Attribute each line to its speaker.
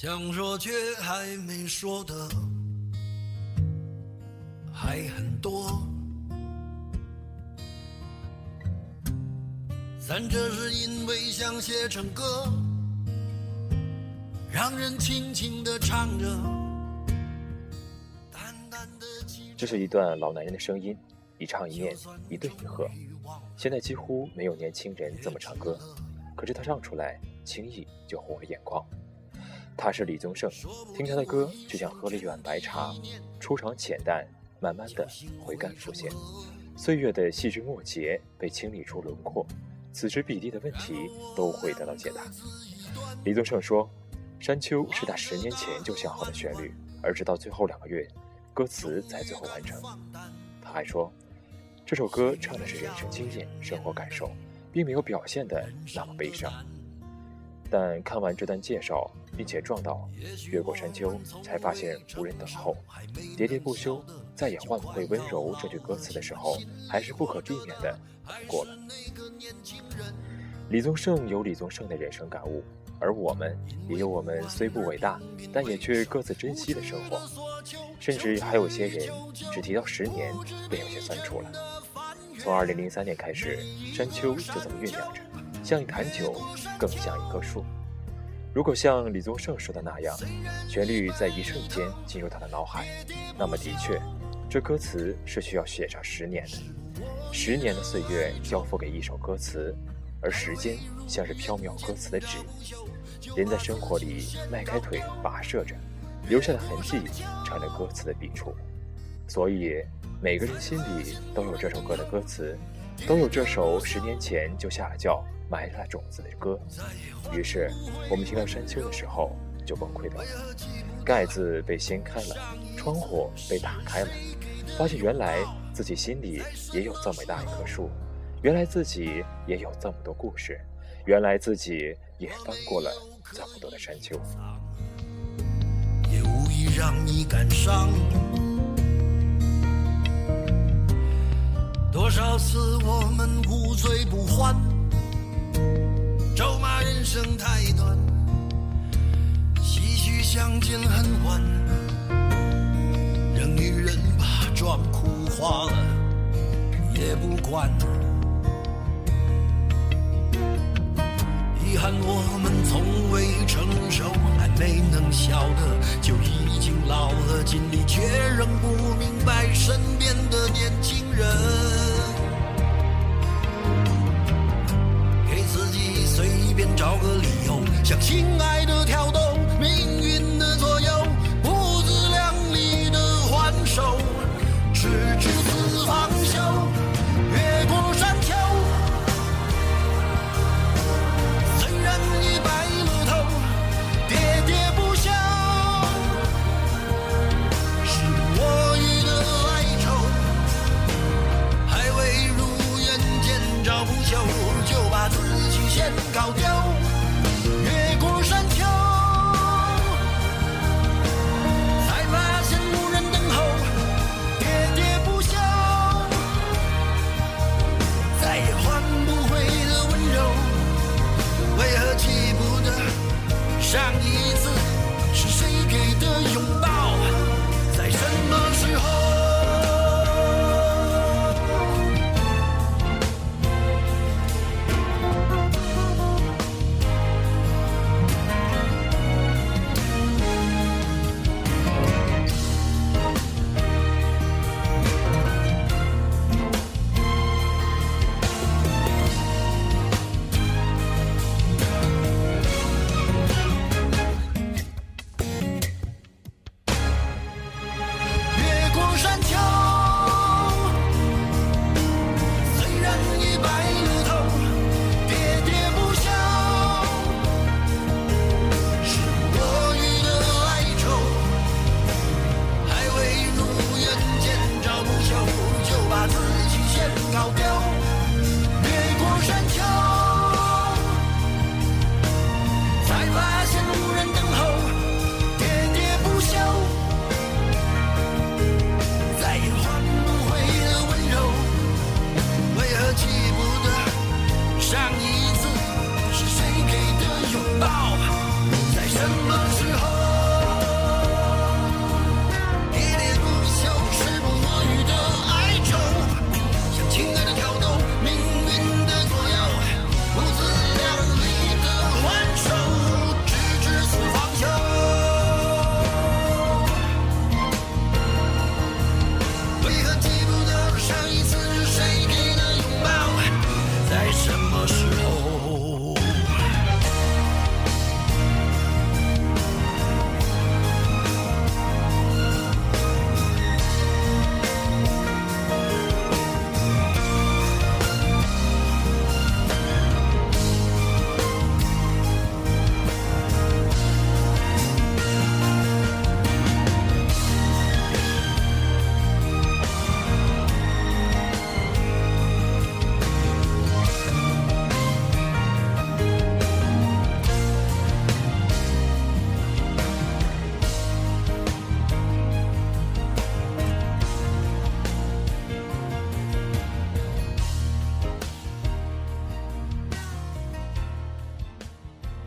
Speaker 1: 想说却还没说的还很多，但这是因为想写成歌，让人轻轻的唱着。
Speaker 2: 这是一段老男人的声音，一唱一念，一对一和。现在几乎没有年轻人这么唱歌，可是他唱出来，轻易就红了眼眶。他是李宗盛，听他的歌就像喝了一碗白茶，出场浅淡，慢慢的回甘浮现，岁月的细枝末节被清理出轮廓，此时彼地的问题都会得到解答。李宗盛说，《山丘》是他十年前就想好的旋律，而直到最后两个月，歌词才最后完成。他还说。这首歌唱的是人生经验、生活感受，并没有表现的那么悲伤。但看完这段介绍，并且撞到“越过山丘”，才发现无人等候，喋喋不休，再也换不回温柔这句歌词的时候，还是不可避免的过了。李宗盛有李宗盛的人生感悟，而我们也有我们虽不伟大，但也却各自珍惜的生活。甚至还有些人只提到十年，便有些酸楚了。从二零零三年开始，山丘就这么酝酿着，像一坛酒，更像一棵树。如果像李宗盛说的那样，旋律在一瞬间进入他的脑海，那么的确，这歌词是需要写上十年的。十年的岁月交付给一首歌词，而时间像是飘渺歌词的纸，人在生活里迈开腿跋涉着，留下的痕迹成了歌词的笔触。所以。每个人心里都有这首歌的歌词，都有这首十年前就下了窖、埋了种子的歌。于是，我们听到《山丘》的时候就崩溃了。盖子被掀开了，窗户被打开了，发现原来自己心里也有这么大一棵树，原来自己也有这么多故事，原来自己也翻过了这么多的山丘。
Speaker 1: 也无意让你感伤。少次我们无醉不欢，咒骂人生太短，唏嘘相见恨晚，让女人把妆哭花了也不管。遗憾我们从未成熟，还没能笑得就已经老了，尽力却仍不明白身边的年轻人。个理由，向亲爱的跳动，命运的左右，不自量力的还手，赤子四方休，越过山丘。虽然已白了头，喋喋不休，是我予的哀愁，还未如愿见着不朽，就把自己先搞丢。